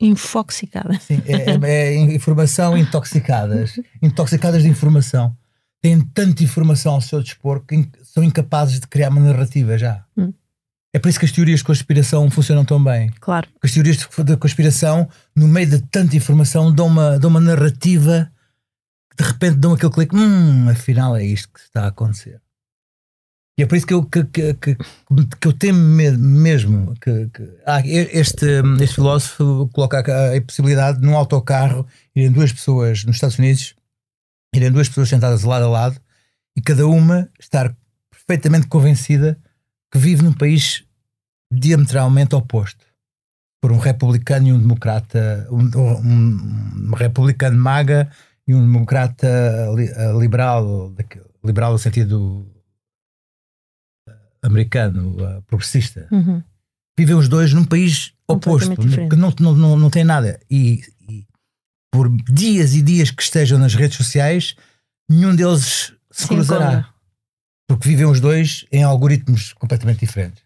Infoxicada. Sim, é, é, é informação intoxicadas. intoxicadas de informação. Têm tanta informação ao seu dispor que são incapazes de criar uma narrativa já. Hum. É por isso que as teorias de conspiração funcionam tão bem. Claro. Porque as teorias de conspiração, no meio de tanta informação, dão uma, dão uma narrativa de repente dão aquele clique. Hum, afinal é isto que está a acontecer. E é por isso que eu, que, que, que, que eu temo mesmo que, que ah, este, este filósofo coloca a, possibilidade de num autocarro irem duas pessoas nos Estados Unidos, irem duas pessoas sentadas lado a lado e cada uma estar perfeitamente convencida que vive num país diametralmente oposto. Por um republicano e um democrata, um, um, um republicano maga e um democrata liberal, liberal no sentido americano, uh, progressista, uhum. vivem os dois num país oposto, que não, não, não, não tem nada. E, e, por dias e dias que estejam nas redes sociais, nenhum deles se cruzará. Porque vivem os dois em algoritmos completamente diferentes.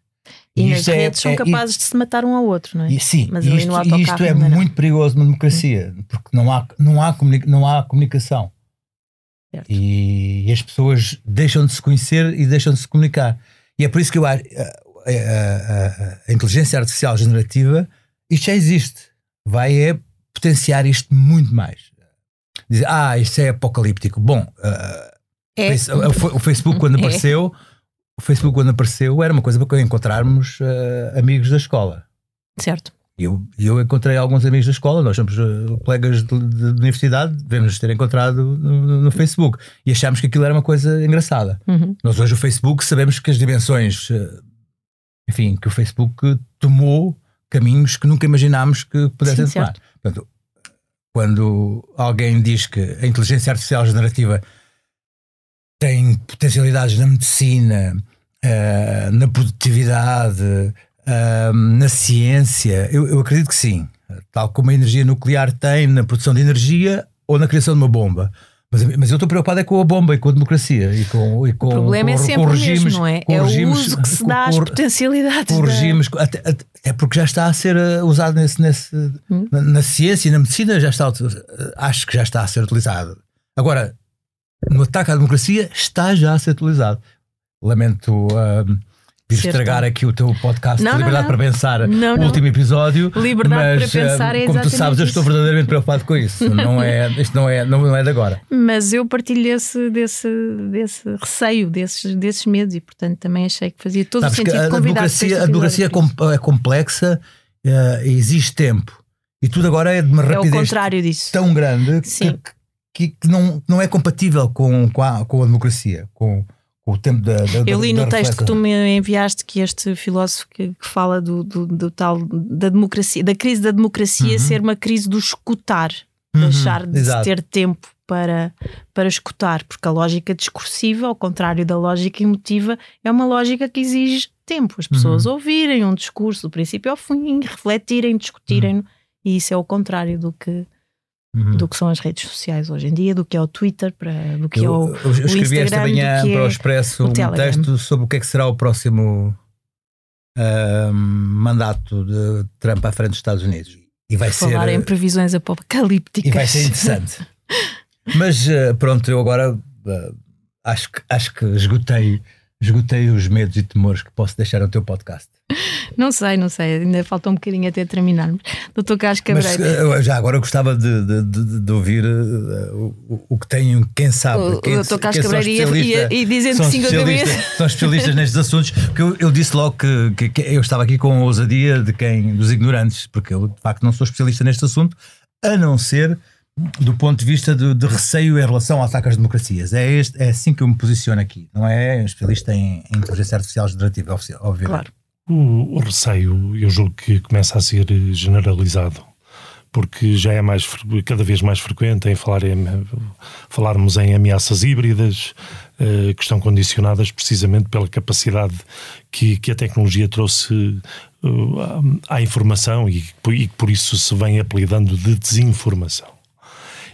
E, e nas é redes é, são capazes é, de se matar um ao outro, não é? E, sim, Mas isto, isto é muito perigoso na democracia, porque não há, não há, não há comunicação. E, e as pessoas deixam de se conhecer e deixam de se comunicar. E é por isso que eu acho a, a, a, inteligência artificial generativa, isto já existe. Vai é potenciar isto muito mais. Dizer, ah, isto é apocalíptico. Bom, uh, é. o Facebook quando é. O Facebook quando apareceu era uma coisa para encontrarmos uh, amigos da escola. Certo. E eu, eu encontrei alguns amigos da escola, nós somos uh, colegas de, de, de, universidade, devemos ter encontrado no, no, Facebook e achámos que aquilo era uma coisa engraçada. Uhum. Nós hoje o Facebook sabemos que as dimensões, uh, enfim, que o Facebook tomou caminhos que nunca imaginámos que pudessem tomar. Portanto, quando alguém diz que a inteligência artificial generativa tem potencialidades na medicina, uh, na produtividade, na ciência, eu, eu acredito que sim. Tal como a energia nuclear tem na produção de energia ou na criação de uma bomba. Mas, mas eu estou preocupado é com a bomba e com a democracia e com, e com O problema com, é sempre o mesmo, não é? É o uso que se dá às potencialidades. Com regimes, da... até, até, porque já está a ser uh, usado nesse, nesse hum? na, na, ciência e na medicina, já está, acho que já está a ser utilizado. Agora, no ataque à democracia, está já a ser utilizado. Lamento. Uh, estragar aqui o teu podcast não, Liberdade não, não. para Pensar, não, o último episódio. Liberdade mas, para Pensar é Como tu sabes, eu estou verdadeiramente preocupado com isso. não é, isto não é, não é de agora. Mas eu partilho esse, desse, desse receio, desses, desses medos e, portanto, também achei que fazia todo Sabes o sentido a, a democracia, a democracia é, é complexa, uh, existe tempo. E tudo agora é de uma rapidez é o contrário disso. tão grande que, que, que, não, não é compatível com, com, a, com a democracia. Com, o tempo da, da Eu li no texto que tu me enviaste que este filósofo que, que fala do, do, do, tal da democracia, da crise da democracia uhum. ser uma crise do escutar, uhum. deixar de Exato. ter tempo para, para escutar, porque a lógica discursiva, ao contrário da lógica emotiva, é uma lógica que exige tempo. As pessoas uhum. ouvirem um discurso do princípio ao fim, refletirem, discutirem, uhum. e isso é o contrário do que uhum. do que são as redes sociais hoje em dia, do que é o Twitter, para, do que eu, é o, eu, escrevi esta manhã para o Expresso um texto sobre o que é que será o próximo uh, mandato de Trump à frente dos Estados Unidos. E vai Falar ser, em previsões apocalípticas. E vai ser interessante. Mas uh, pronto, eu agora uh, acho, que, acho que esgotei esgotei os medos e temores que posso deixar no teu podcast? Não sei, não sei, ainda falta um bocadinho até terminarmos. Doutor Carlos Cabreira. Mas, eh, já agora gostava de, de, de, de ouvir uh, o, o, que tem, quem sabe. O, quem, o Dr. Carlos Cabreira ia, ia, dizendo sim a cabeça. São especialistas nestes assuntos, porque eu, eu disse logo que, que, que, eu estava aqui com a ousadia de quem, dos ignorantes, porque eu de facto não sou especialista neste assunto, a não ser do ponto de vista de, de, receio em relação ao ataque às democracias. É, este, é assim que eu me posiciono aqui. Não é especialista em, em inteligência artificial generativa, obviamente. Claro. O, o, receio, eu julgo que começa a ser generalizado, porque já é mais, cada vez mais frequente em, falar em falarmos em ameaças híbridas, uh, que estão condicionadas precisamente pela capacidade que, que a tecnologia trouxe uh, à informação e, e por isso se vem apelidando de desinformação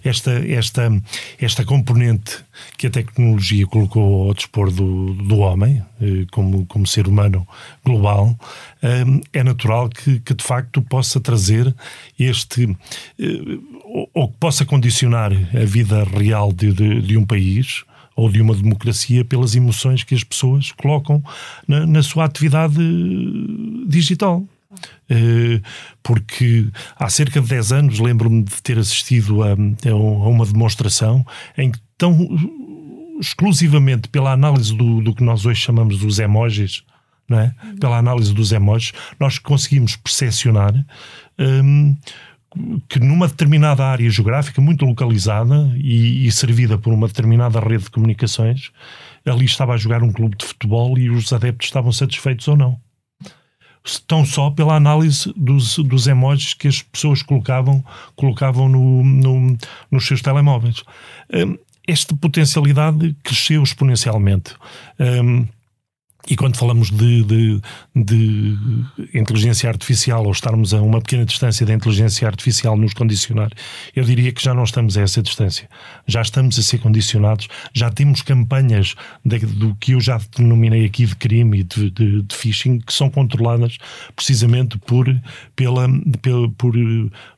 esta, esta, esta componente que a tecnologia colocou ao dispor do, do homem, eh, como, como ser humano global, eh, é natural que, que de facto possa trazer este. Eh, ou que possa condicionar a vida real de, de, de um país ou de uma democracia pelas emoções que as pessoas colocam na, na sua atividade digital. Eh, porque há cerca de 10 anos lembro-me de ter assistido a, a uma demonstração em que tão exclusivamente pela análise do, do que nós hoje chamamos dos emojis, não é? pela análise dos emojis, nós conseguimos percepcionar um, que numa determinada área geográfica muito localizada e, e, servida por uma determinada rede de comunicações, ali estava a jogar um clube de futebol e os adeptos estavam satisfeitos ou não tão só pela análise dos, dos emojis que as pessoas colocavam, colocavam no, no nos seus telemóveis. Um, esta potencialidade cresceu exponencialmente. Um, e quando falamos de, de, de, inteligência artificial ou estarmos a uma pequena distância da inteligência artificial nos condicionar, eu diria que já não estamos a essa distância. Já estamos a ser condicionados, já temos campanhas de, do que eu já denominei aqui de crime e de, de, phishing que são controladas precisamente por, pela, pela, por,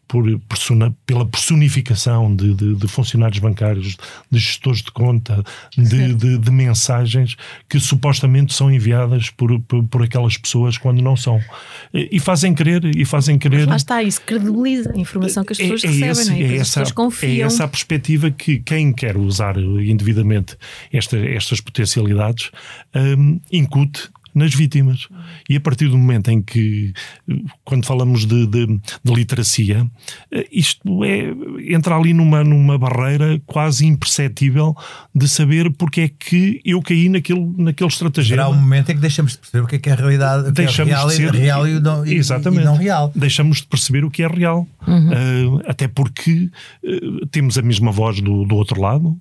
por persona, pela personificação de, de, de, funcionários bancários, de gestores de conta, de, de, mensagens que supostamente são enviadas por, por, por, aquelas pessoas quando não são. E fazem querer, e fazem querer. Mas lá está, isso credibiliza a informação que as pessoas é, é recebem, esse, é? é essa, as confiam. É essa a perspectiva que quem quer usar indevidamente esta, estas potencialidades um, incute nas vítimas. E a partir do momento em que, quando falamos de, de, de literacia, eh, isto é, entra ali numa, numa barreira quase imperceptível de saber porque é que eu caí naquele, naquele estratagema. Há um momento em que deixamos de perceber o que é que é a realidade, o que deixamos é real, de ser, real e, não, exatamente, e não real. Deixamos de perceber o que é real. Uhum. Uh, até porque uh, temos a mesma voz do, do outro lado,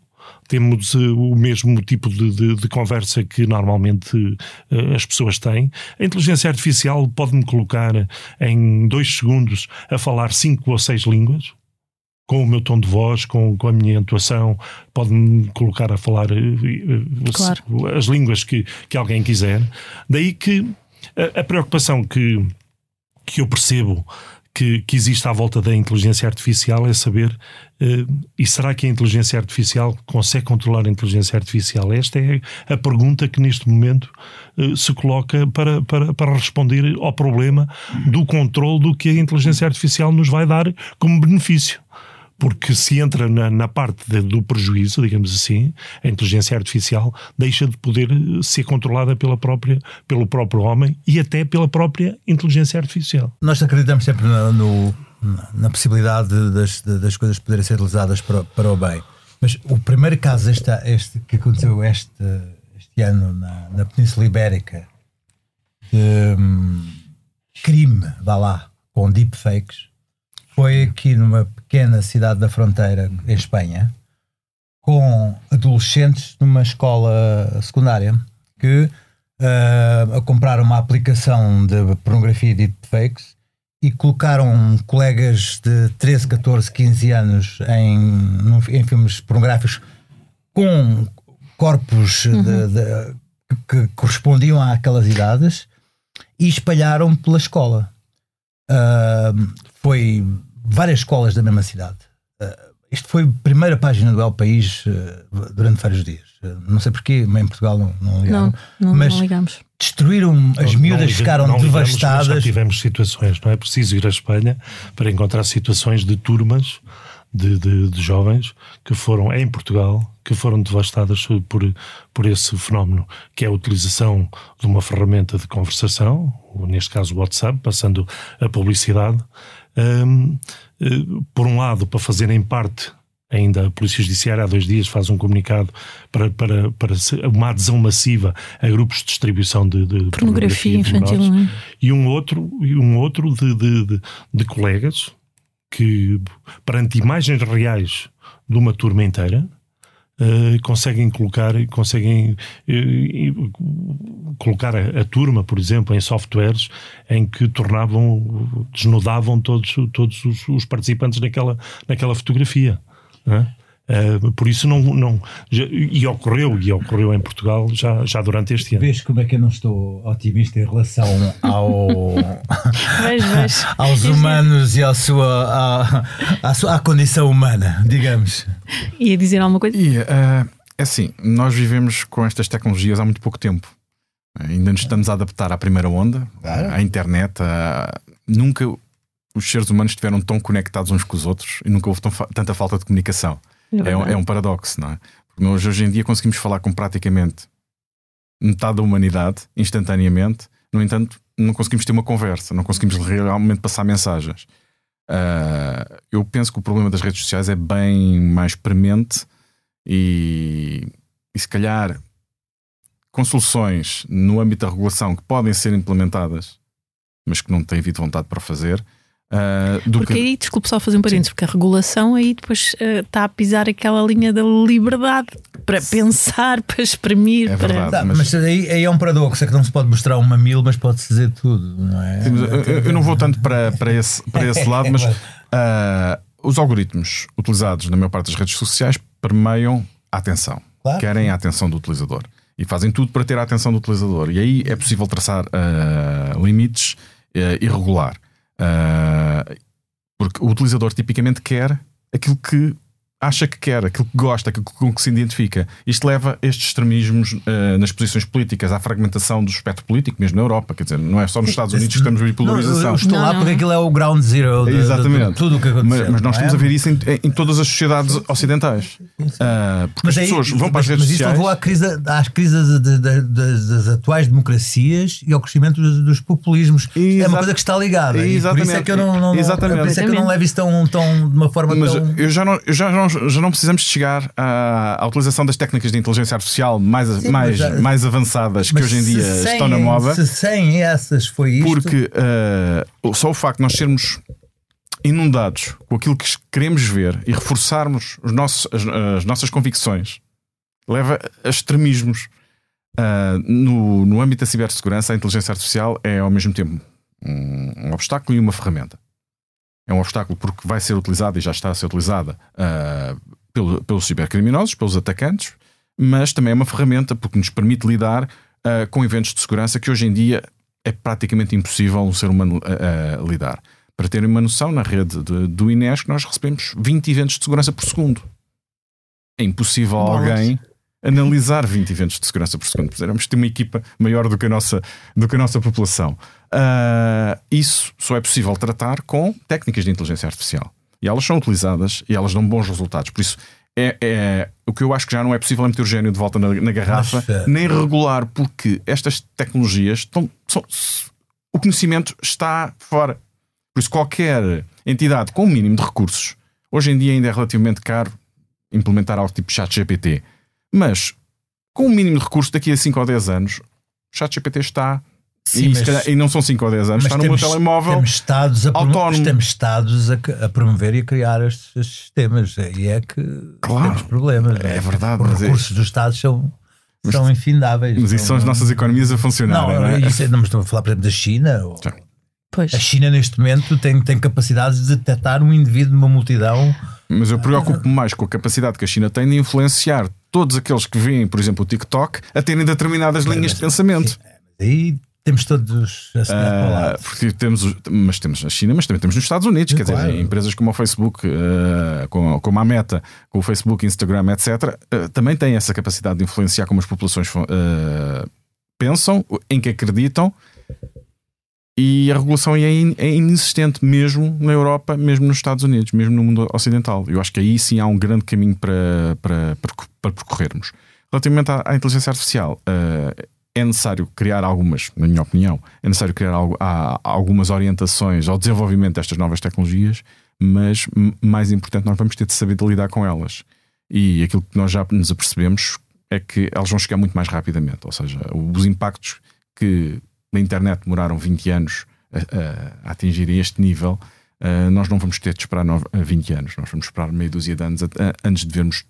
temos uh, o mesmo tipo de, de, de conversa que normalmente uh, as pessoas têm. A inteligência artificial pode-me colocar em dois segundos a falar cinco ou seis línguas. Com o meu tom de voz, com, com a minha entoação, pode-me colocar a falar uh, claro. as línguas que, que alguém quiser. Daí que a, a preocupação que, que eu percebo que, que existe à volta da inteligência artificial é saber uh, e será que a inteligência artificial consegue controlar a inteligência artificial? Esta é a pergunta que neste momento uh, se coloca para, para, para responder ao problema do controle do que a inteligência artificial nos vai dar como benefício porque se entra na, na parte de, do prejuízo, digamos assim, a inteligência artificial deixa de poder eh, ser controlada pela própria, pelo próprio homem e até pela própria inteligência artificial. Nós acreditamos sempre no, no, na possibilidade das, das coisas poderem ser utilizadas para, para o bem. Mas o primeiro caso este, este que aconteceu este, este ano na, na Península Ibérica de um, crime, vá lá, com deepfakes, foi aqui numa pequena cidade da fronteira, em Espanha, com adolescentes numa escola secundária que uh, a comprar uma aplicação de pornografia e deepfakes e colocaram colegas de 13, 14, 15 anos em, em filmes pornográficos com corpos uhum. de, de, que, que correspondiam àquelas idades e espalharam pela escola. Uh, foi várias escolas da mesma cidade. Uh, isto foi a primeira página do El País uh, durante vários dias. não sei porquê, mas em Portugal não, não ligaram. Não, não, mas não ligamos. Destruíram, as não, miúdas ficaram não devastadas. Ligamos, já tivemos situações, não é preciso ir à Espanha para encontrar situações de turmas de, de, de, jovens que foram em Portugal que foram devastadas por, por esse fenómeno, que é a utilização de uma ferramenta de conversação, neste caso o WhatsApp, passando a publicidade, um, eh, por um lado, para fazerem parte ainda a Polícia Judiciária há dois dias faz um comunicado para, para, para uma adesão massiva a grupos de distribuição de, de pornografia, pornografia infantil menores, é? e um outro e um outro de, de, de, de colegas que perante imagens reais de uma turma inteira Uh, conseguem colocar conseguem uh, colocar a, a, turma, por exemplo, em softwares em que tornavam, desnudavam todos, todos os, os participantes naquela, naquela fotografia. Uh, por isso não, não já, e ocorreu e ocorreu em Portugal já, já durante este ano. Vês como é que eu não estou otimista em relação ao, mas, mas, aos humanos e à sua, à, à, sua, à condição humana, digamos. Ia dizer alguma coisa? Ia, uh, é assim, nós vivemos com estas tecnologias há muito pouco tempo. Ainda nos estamos a adaptar à primeira onda, claro. à internet. A, nunca os seres humanos estiveram tão conectados uns com os outros e nunca houve tão, tanta falta de comunicação. É, é, um, é um paradoxo, não é? Porque nós hoje em dia conseguimos falar com praticamente metade da humanidade instantaneamente, no entanto, não conseguimos ter uma conversa, não conseguimos realmente passar mensagens. Uh, eu penso que o problema das redes sociais é bem mais premente e, e se calhar com soluções no âmbito da regulação que podem ser implementadas, mas que não têm havido vontade para fazer, Uh, porque que... aí, desculpe só fazer um parênteses, porque a regulação aí depois uh, está a pisar aquela linha da liberdade para pensar, para exprimir. É para... verdade, tá, mas, mas aí, aí, é um paradoxo, é que não se pode mostrar um mamilo, mas pode-se dizer tudo, não é? Sim, eu, eu, não vou tanto para, para, esse, para esse lado, mas uh, os algoritmos utilizados na maior parte das redes sociais permeiam a atenção, claro. querem a atenção do utilizador e fazem tudo para ter a atenção do utilizador. E aí é possível traçar limites e regular. Uh, porque o utilizador tipicamente quer aquilo que acha que quer, aquilo que gosta, aquilo com que se identifica. Isto leva a estes extremismos uh, nas posições políticas, à fragmentação do espectro político, mesmo na Europa. Quer dizer, não é só nos Estados Unidos que estamos a ver polarização. Não, eu estou não, lá porque aquilo é o ground zero de, Exatamente. De, de tudo o que aconteceu. Mas, mas nós estamos é? a ver isso em, em, todas as sociedades ocidentais. Uh, porque mas as pessoas vão para as redes mas sociais. Mas isso levou à crise, às crises de, das, das, atuais democracias e ao crescimento dos, dos populismos. Exato. É uma coisa que está ligada. Exatamente. por isso é que eu não, não, Exatamente. Por isso é que eu não levo isso tão, tão, de uma forma mas tão. Eu já não, eu já não, já não precisamos chegar à, à, utilização das técnicas de inteligência artificial mais, Sim, mais, mais avançadas que hoje em dia sem, estão na moda. Se sem essas foi isto. Porque uh, só o facto de nós sermos inundados com aquilo que queremos ver e reforçarmos os nossos, as, as nossas convicções leva a extremismos. Uh, no, no âmbito da cibersegurança, a inteligência artificial é ao mesmo tempo um, um obstáculo e uma ferramenta. É um obstáculo porque vai ser utilizada e já está a ser utilizada uh, pelo, pelos cibercriminosos, pelos atacantes, mas também é uma ferramenta porque nos permite lidar uh, com eventos de segurança que hoje em dia é praticamente impossível um ser humano uh, lidar. Para terem uma noção, na rede de, do INESC nós recebemos 20 eventos de segurança por segundo. É impossível alguém analisar 20 eventos de segurança por segundo. Vamos ter uma equipa maior do que a nossa, do que a nossa população. Uh, isso só é possível tratar com técnicas de inteligência artificial. E elas são utilizadas e elas dão bons resultados. Por isso, é, é, o que eu acho que já não é possível é meter o gênio de volta na, na garrafa, Mas, uh... nem regular, porque estas tecnologias estão, são, o conhecimento está fora. Por isso, qualquer entidade com o um mínimo de recursos, hoje em dia ainda é relativamente caro implementar algo tipo chat GPT. Mas com o um mínimo de recursos, daqui a 5 ou 10 anos, o chat GPT está Sim, e, mas, calhar, e, não são 5 ou 10 anos, está no temos, meu telemóvel temos estados a autónomo. Temos estados a, a, promover e a criar estes, estes sistemas. E é que claro, temos problemas. É, é verdade. Os é- recursos é... dos estados são, mas, são infindáveis. Mas isso são as nossas economias a funcionar. Não, não, é? isso, é- não estamos a falar, por exemplo, da China. Ou... Pois. A China, neste momento, tem, tem capacidade de detectar um indivíduo numa multidão. Mas eu preocupo-me mais com a capacidade que a China tem de influenciar todos aqueles que veem, por exemplo, o TikTok, a terem determinadas linhas de pensamento. Aí temos todos a lado. porque temos, os- mas temos na China, mas também temos nos Estados Unidos, Sim, quer claro. dizer, empresas como o Facebook, ah, como, como a Meta, com o Facebook, Instagram, etc., ah, também têm essa capacidade de influenciar como as populações ah, pensam, em que acreditam, e a regulação é, in- é inexistente mesmo na Europa, mesmo nos Estados Unidos, mesmo no mundo ocidental. Eu acho que aí sim há um grande caminho para, para, para, para percorrermos. Relativamente à, à inteligência artificial, ah, é necessário criar algumas, na minha opinião, é necessário criar algo- algumas orientações ao desenvolvimento destas novas tecnologias, mas mais importante, nós vamos ter de saber de lidar com elas. E aquilo que nós já nos apercebemos é que elas vão chegar muito mais rapidamente. Ou seja, os impactos que na internet demoraram 20 anos a, a- a atingirem este nível, ah, nós não vamos ter de esperar nove- ah, 20 anos, nós vamos esperar meia dúzia de anos a- a- antes de vermos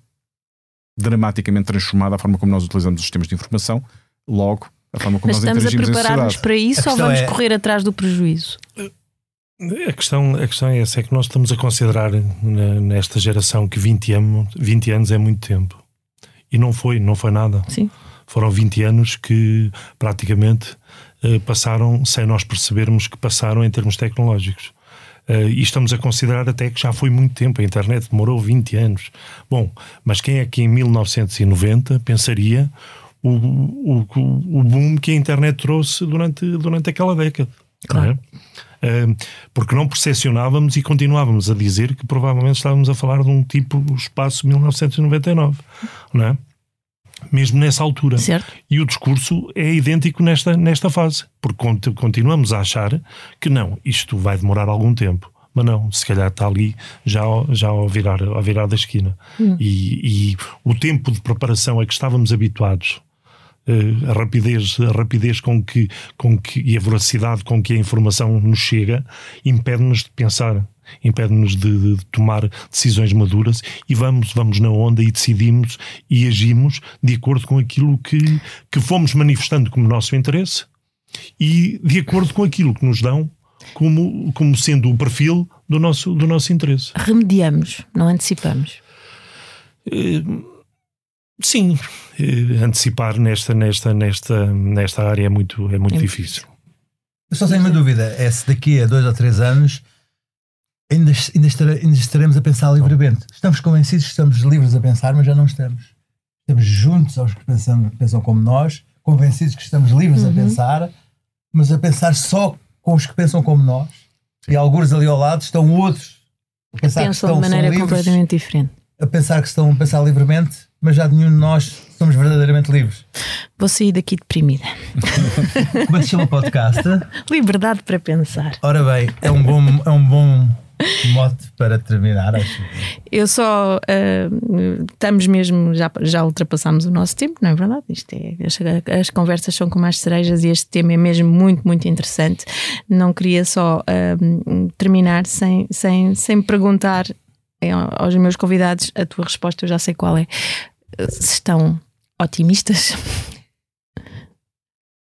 dramaticamente transformada a forma como nós utilizamos os sistemas de informação, logo a forma como Mas nós estamos a preparar-nos para isso A ou vamos é- correr atrás do prejuízo? A questão, a questão é essa: é que nós estamos a considerar nesta geração que 20 anos, 20 anos é muito tempo. E não foi, não foi nada. Sim. Foram 20 anos que praticamente eh, passaram sem nós percebermos que passaram em termos tecnológicos. Eh, e estamos a considerar até que já foi muito tempo. A internet demorou 20 anos. Bom, mas quem é que em 1990 pensaria o, o, o boom que a internet trouxe durante, durante aquela década? Claro. não é? Eh, porque não percepcionávamos e continuávamos a dizer que provavelmente estávamos a falar de um tipo espaço 1999, não é? Mesmo nessa altura. Certo? E o discurso é idêntico nesta, nesta fase, porque cont- continuamos a achar que não, isto vai demorar algum tempo. Mas não, se calhar está ali já, ao- já ao, virar, ao virar da esquina. E, e o tempo de preparação a que estávamos habituados, eh, a rapidez, a rapidez com que, com que, e a voracidade com que a informação nos chega, impede-nos de pensar, impede-nos de, de tomar decisões maduras e vamos, vamos na onda e decidimos e agimos de acordo com aquilo que, que fomos manifestando como nosso interesse e de acordo com aquilo que nos dão como, como sendo o perfil do nosso, do nosso interesse. Remediamos, não antecipamos. Eh, Sim, eh, antecipar nesta, nesta, nesta, nesta área é muito, é muito É muito difícil. Eu só tenho uma dúvida: é se daqui a dois ou três anos ainda, ainda, estere- ainda estaremos a pensar livremente. Estamos convencidos que estamos livres a pensar, mas já não estamos. Estamos juntos aos que pensam, pensam como nós, convencidos que estamos livres a pensar, mas a pensar só com os que pensam como nós. E alguns ali ao lado estão outros a pensar que Pensam estão, de maneira livres, completamente diferente. a pensar que estão a pensar livremente, mas já nenhum de nós somos verdadeiramente livres. Vou sair daqui deprimida. Como é que se chama o podcast? Liberdade para pensar. Ora bem, é um bom, é um bom mote para terminar, acho. Eu só ah, estamos mesmo, já, já ultrapassámos o nosso tempo, não é verdade? Isto é, as, as conversas são como as cerejas e este tema é mesmo muito, muito interessante. Não queria só ah, terminar sem, sem, sem perguntar eh, aos meus convidados a tua resposta, eu já sei qual é. Se estão otimistas?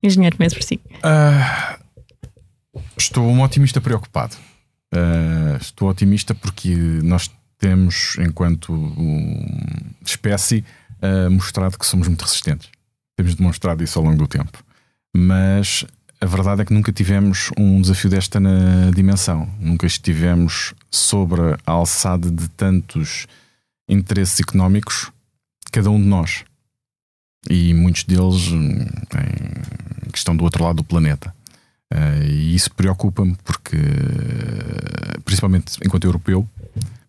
Engenheiro, começo por si. Ah, estou um otimista preocupado. Ah, estou otimista porque nós temos, enquanto espécie, ah, mostrado que somos muito resistentes. Temos demonstrado isso ao longo do tempo. Mas a verdade é que nunca tivemos um desafio desta na dimensão. Nunca estivemos sobre a alçada de tantos interesses económicos, cada um de nós. E muitos deles hum, em que estão do outro lado do planeta. Eh, e isso preocupa-me porque, principalmente enquanto europeu,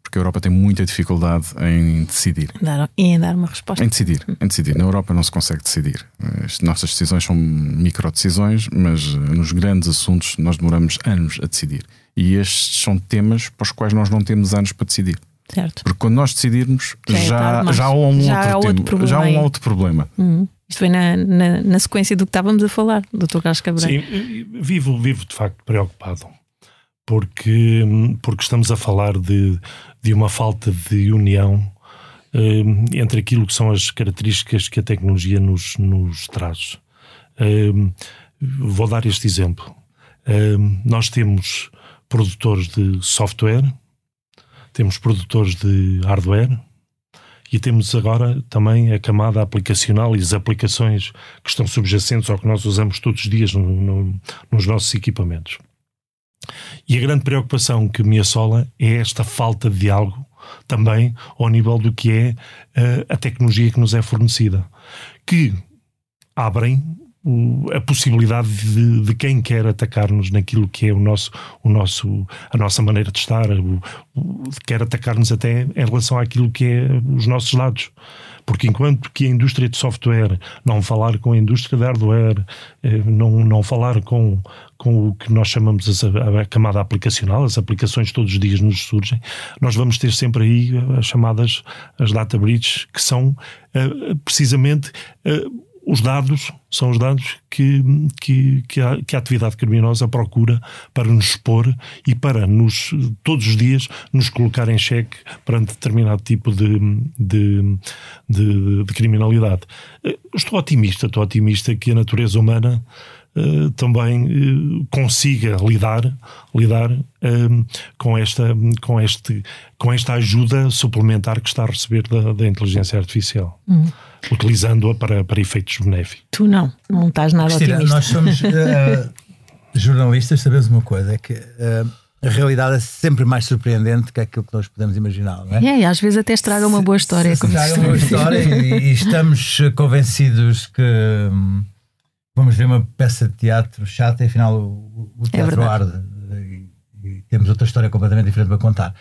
porque a Europa tem muita dificuldade em decidir. Dar, em dar uma resposta. Em decidir, em decidir. Na Europa não se consegue decidir. Eh, As nossas decisões são micro-decisões, mas eh, nos grandes assuntos nós demoramos anos a decidir. E estes são temas para os quais nós não temos anos para decidir. Certo. Porque quando nós decidirmos, Já é já, há um Já há outro, outro tema, já há problema um outro problema. Uhum. Isto foi na, na, na sequência do que estávamos a falar, Dr. Carlos Cabreiro. Sim, vivo, vivo de facto preocupado, porque, porque estamos a falar de, de uma falta de união eh, entre aquilo que são as características que a tecnologia nos, nos traz. Eh, vou dar este exemplo. Uh, nós temos produtores de software, temos produtores de hardware e temos agora também a camada aplicacional e as aplicações que estão subjacentes ao que nós usamos todos os dias no, no, nos nossos equipamentos. E a grande preocupação que me assola é esta falta de diálogo também ao nível do que é uh, a tecnologia que nos é fornecida, que abrem a possibilidade de, de, quem quer atacar-nos naquilo que é o nosso, o nosso, a nossa maneira de estar, o, o, quer atacar-nos até em relação àquilo que é os nossos dados. Porque enquanto que a indústria de software não falar com a indústria de hardware, eh, não, não falar com, com o que nós chamamos a, a camada aplicacional, as aplicações todos os dias nos surgem, nós vamos ter sempre aí as chamadas as data breaches, que são uh, precisamente uh, os dados são os dados que, que, que, a, que a atividade criminosa procura para nos expor e para nos, todos os dias, nos colocar em xeque perante determinado tipo de, de, de, de criminalidade. Eh, estou otimista, estou otimista que a natureza humana Uh, também uh, consiga lidar, lidar uh, com, esta, com, este, com esta ajuda suplementar que está a receber da, da inteligência artificial. Uhum utilizando-a para, para efeitos benéficos. Tu não, não estás nada Cristina, otimista. Nós somos uh, jornalistas, sabemos uma coisa, é que uh, a realidade é sempre mais surpreendente que aquilo que nós podemos imaginar, não é? É, e às vezes até estraga uma boa história. Se, se estraga uma boa história e, e, estamos convencidos que hum, vamos ver uma peça de teatro chata e afinal o, o é teatro é arde e, e, temos outra história completamente diferente para contar.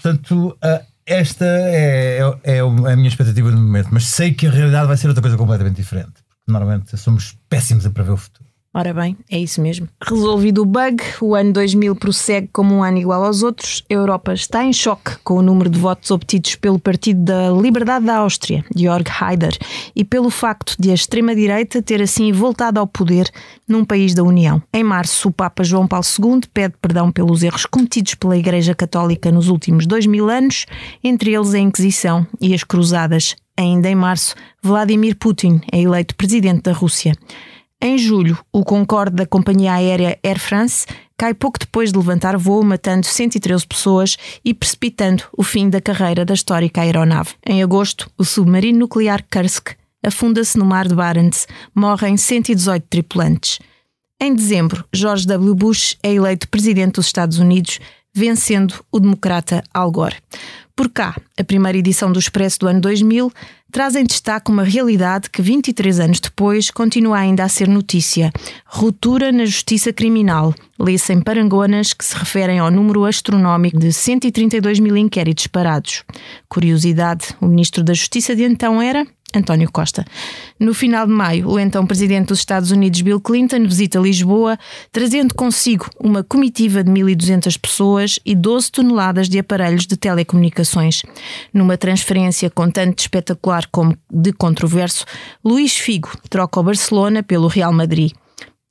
Portanto, uh, esta é, é, é, a minha expectativa no momento, mas sei que a realidade vai ser outra coisa completamente diferente. Porque normalmente somos péssimos a prever o futuro. Ora bem, é isso mesmo. Resolvido o bug, o ano 2000 prossegue como um ano igual aos outros. A Europa está em choque com o número de votos obtidos pelo Partido da Liberdade da Áustria, Georg Haider, e pelo facto de a extrema-direita ter assim voltado ao poder num país da União. Em março, o Papa João Paulo II pede perdão pelos erros cometidos pela Igreja Católica nos últimos dois mil anos, entre eles a Inquisição e as Cruzadas. Ainda em março, Vladimir Putin é eleito presidente da Rússia. Em julho, o Concorde da companhia aérea Air France cai pouco depois de levantar voo, matando 113 pessoas e precipitando o fim da carreira da histórica aeronave. Em agosto, o submarino nuclear Kursk afunda-se no mar de Barents, morrem 118 tripulantes. Em dezembro, George W. Bush é eleito presidente dos Estados Unidos, vencendo o democrata Al Gore. Por cá, a primeira edição do Expresso do ano 2000 traz em destaque uma realidade que 23 anos depois continua ainda a ser notícia. Ruptura na justiça criminal. Lê-se em parangonas que se referem ao número astronómico de 132 mil inquéritos parados. Curiosidade, o ministro da Justiça de então era António Costa. No final de maio, o então presidente dos Estados Unidos, Bill Clinton, visita Lisboa, trazendo consigo uma comitiva de 1.200 pessoas e 12 toneladas de aparelhos de telecomunicações. Numa transferência com tanto de espetacular como de controverso, Luís Figo troca o Barcelona pelo Real Madrid.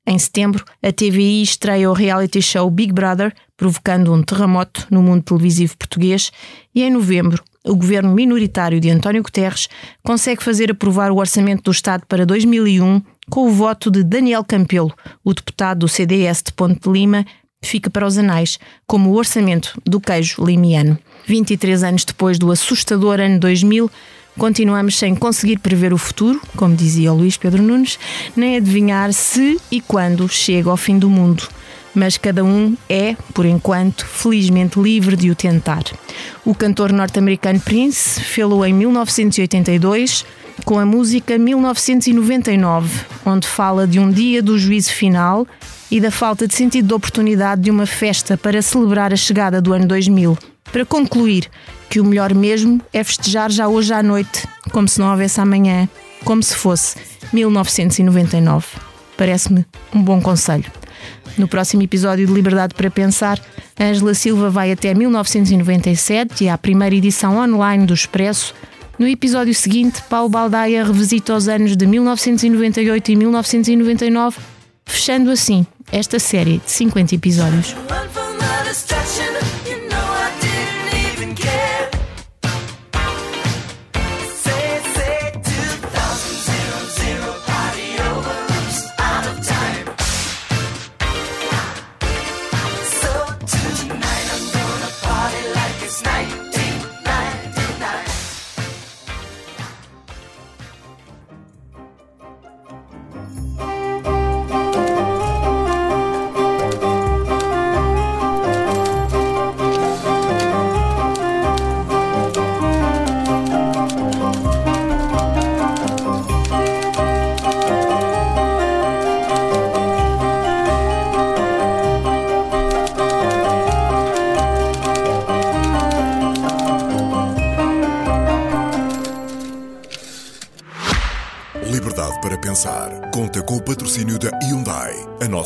Em setembro, a TVI estreia o reality show Big Brother, provocando um terremoto no mundo televisivo português, e em novembro, o governo minoritário de António Guterres consegue fazer aprovar o orçamento do Estado para 2001 com o voto de Daniel Campelo, o deputado do CDS de Ponte de Lima, fica para os anais como o orçamento do queijo limiano. 23 anos depois do assustador ano 2000, continuamos sem conseguir prever o futuro, como dizia o Luís Pedro Nunes, nem adivinhar se e quando chega ao fim do mundo mas cada um é, por enquanto, felizmente livre de o tentar. O cantor norte-americano Prince fê-lo em 1982 com a música 1999, onde fala de um dia do juízo final e da falta de sentido de oportunidade de uma festa para celebrar a chegada do ano 2000. Para concluir, que o melhor mesmo é festejar já hoje à noite, como se não houvesse amanhã, como se fosse 1999. Parece-me um bom conselho. No próximo episódio de Liberdade para Pensar, Ângela Silva vai até 1997 e à primeira edição online do Expresso. No episódio seguinte, Paulo Baldaia revisita os anos de 1998 e 1999, fechando assim esta série de 50 episódios.